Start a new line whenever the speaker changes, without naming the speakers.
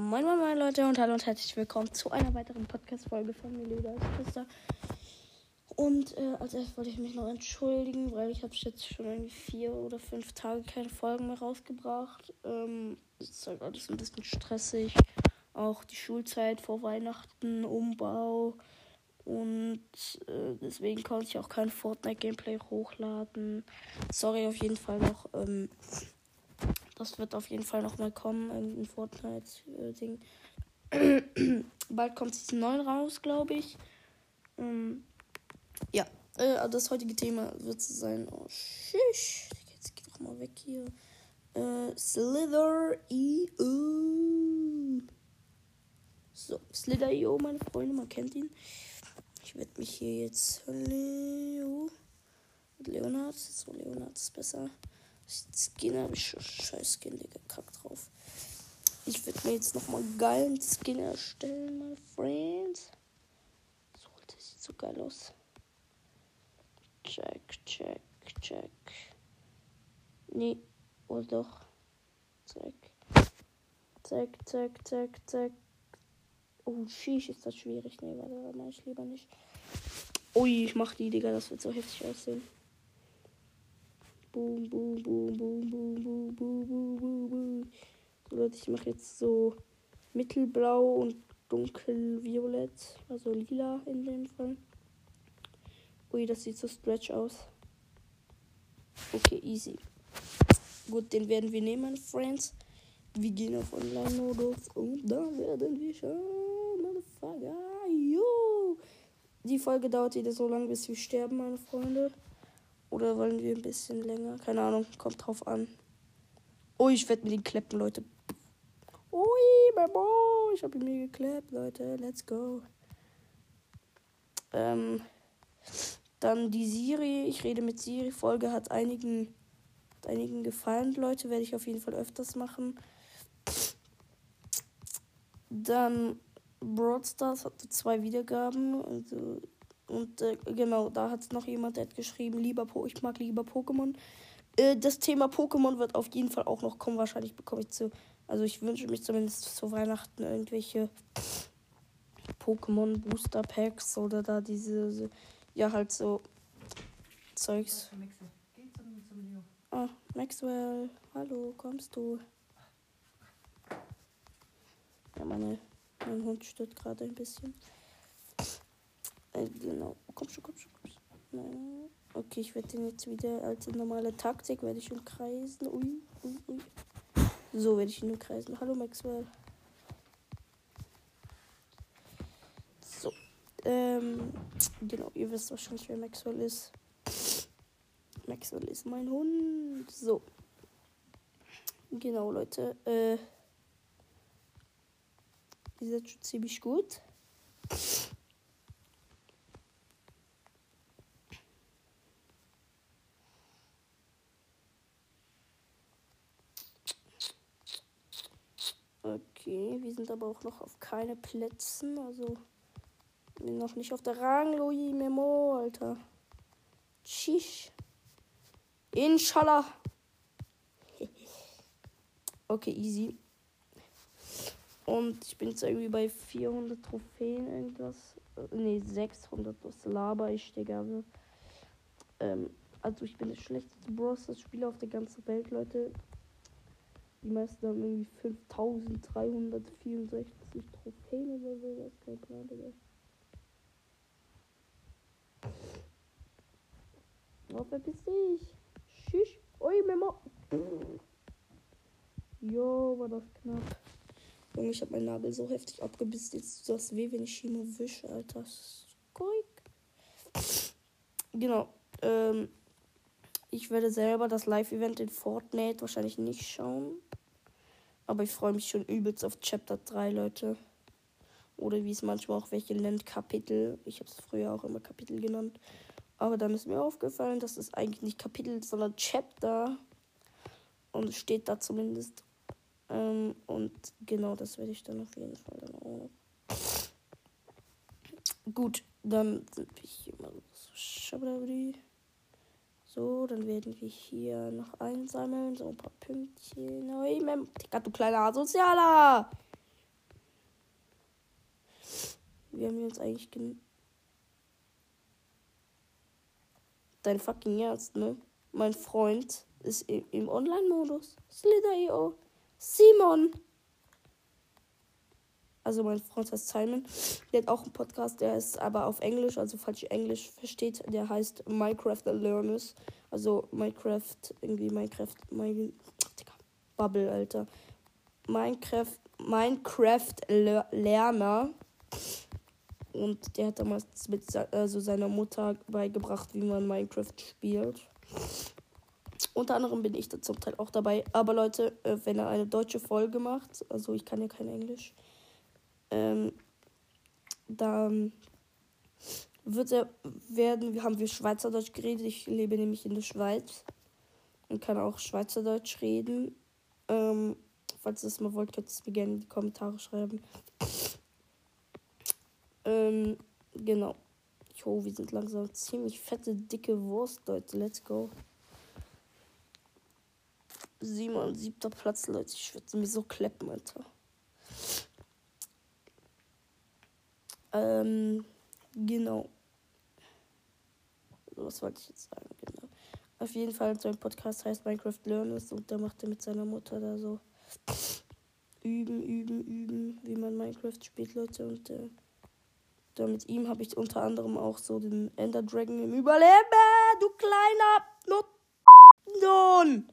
Moin, moin, moin, Leute und hallo und herzlich willkommen zu einer weiteren Podcast-Folge von Melida als Twister. Und äh, als erstes wollte ich mich noch entschuldigen, weil ich habe jetzt schon irgendwie vier oder fünf Tage keine Folgen mehr rausgebracht. Ähm, es ist halt alles ein bisschen stressig. Auch die Schulzeit vor Weihnachten, Umbau. Und äh, deswegen konnte ich auch kein Fortnite-Gameplay hochladen. Sorry auf jeden Fall noch. Ähm, das wird auf jeden Fall noch mal kommen, irgendein Fortnite-Ding. Bald kommt Season 9 raus, glaube ich. Ähm, ja, äh, das heutige Thema wird sein. Oh, shish. Jetzt geh doch mal weg hier. Äh, Slither EO. So, Slither EO, meine Freunde, man kennt ihn. Ich werde mich hier jetzt. Leo. Leonard. So, Leonard ist besser. Skin habe ich schon scheiß Skin, Digga, kack drauf. Ich werde mir jetzt nochmal geilen Skin erstellen, meine Friends. So, das sieht so geil aus. Check, check, check. Nee, oder doch. Zack. Zack, zack, zack, zack. Oh, sheesh, ist das schwierig. Nee, warte, mach ich lieber nicht. Ui, ich mach die, Digga, das wird so heftig aussehen. Boom, boom, boom, boom, boom, boom, boom, boom, boom, boom. So, Leute, ich mache jetzt so mittelblau und dunkelviolett, also lila in dem Fall. Ui, das sieht so stretch aus. Okay, easy. Gut, den werden wir nehmen, Friends. Wir gehen auf Online-Modus und dann werden wir schauen, Motherfucker. Jo! Die Folge dauert wieder so lange, bis wir sterben, meine Freunde. Oder wollen wir ein bisschen länger? Keine Ahnung, kommt drauf an. Oh, ich werde mir den kleppen, Leute. Ui, Babo, ich habe ihn mir gekleppt, Leute. Let's go. Ähm, dann die Siri. Ich rede mit Siri. Folge hat einigen, hat einigen gefallen, Leute. Werde ich auf jeden Fall öfters machen. Dann Broadstars hatte zwei Wiedergaben. Also und äh, genau, da hat noch jemand der hat geschrieben, lieber po ich mag lieber Pokémon. Äh, das Thema Pokémon wird auf jeden Fall auch noch kommen. Wahrscheinlich bekomme ich zu. Also ich wünsche mich zumindest zu Weihnachten irgendwelche Pokémon Booster Packs oder da diese, ja halt so Zeugs. Ah, Maxwell, hallo, kommst du? Ja, meine, mein Hund stört gerade ein bisschen. Äh, genau. Komm schon, komm schon, komm schon. Nein. Okay, ich werde den jetzt wieder als normale Taktik, werde ich ihn kreisen. Ui, ui, ui. So werde ich ihn kreisen. Hallo Maxwell. So. Ähm, genau, ihr wisst wahrscheinlich, wer Maxwell ist. Maxwell ist mein Hund. So. Genau, Leute. Äh, ihr seid schon ziemlich gut. Okay, wir sind aber auch noch auf keine Plätzen, also noch nicht auf der Rang, Louis Memo, Alter. Tschisch. Inshallah. okay, easy. Und ich bin jetzt irgendwie bei 400 Trophäen irgendwas. Ne, 600. Was laber ich, Digga. Ähm, also ich bin der schlechteste Bros. Spieler auf der ganzen Welt, Leute. Die meisten haben irgendwie 5364 Trophäen oder so. Das ist kein Plan, Digga. Oh, verpiss dich. Schisch. Ui, Memo. Jo, war das knapp. Junge, ich hab meinen Nagel so heftig abgebissen. Jetzt tut das weh, wenn ich ihn nur wische, Alter. Skoik. Genau. Ähm, ich werde selber das Live-Event in Fortnite wahrscheinlich nicht schauen. Aber ich freue mich schon übelst auf Chapter 3, Leute. Oder wie es manchmal auch welche nennt, Kapitel. Ich habe es früher auch immer Kapitel genannt. Aber dann ist mir aufgefallen, dass es eigentlich nicht Kapitel, sondern Chapter. Und steht da zumindest. Ähm, und genau das werde ich dann auf jeden Fall dann auch. Gut, dann sind wir hier mal so. So, dann werden wir hier noch einsammeln. So ein paar Pünktchen. Oh, ich mein, Digga, du kleiner Asozialer! Wie haben wir uns eigentlich gen. Dein fucking Ernst, ne? Mein Freund ist im Online-Modus. Slither.io. Simon! Also mein Freund heißt Simon. Der hat auch einen Podcast, der ist aber auf Englisch, also falls ihr Englisch versteht, der heißt Minecraft Learners. Also Minecraft, irgendwie Minecraft, mein, Digga, Bubble, Alter. Minecraft, Minecraft Lerner. Und der hat damals mit also seiner Mutter beigebracht, wie man Minecraft spielt. Unter anderem bin ich da zum Teil auch dabei. Aber Leute, äh, wenn er eine deutsche Folge macht, also ich kann ja kein Englisch, ähm, dann wird er werden, haben wir Schweizerdeutsch geredet. Ich lebe nämlich in der Schweiz und kann auch Schweizerdeutsch reden. Ähm, falls ihr das mal wollt, könnt ihr es mir gerne in die Kommentare schreiben. Ähm, genau. Jo, wir sind langsam ziemlich fette, dicke Wurst, Leute. Let's go. Simon, siebter Platz, Leute. Ich würde mir so kleppen, Alter. Ähm, genau. Was wollte ich jetzt sagen? Genau. Auf jeden Fall, sein Podcast heißt Minecraft Learners und da macht er mit seiner Mutter da so üben, üben, üben, wie man Minecraft spielt, Leute. Und äh, da mit ihm habe ich unter anderem auch so den Ender Dragon im Überleben. Du kleiner Not Sohn.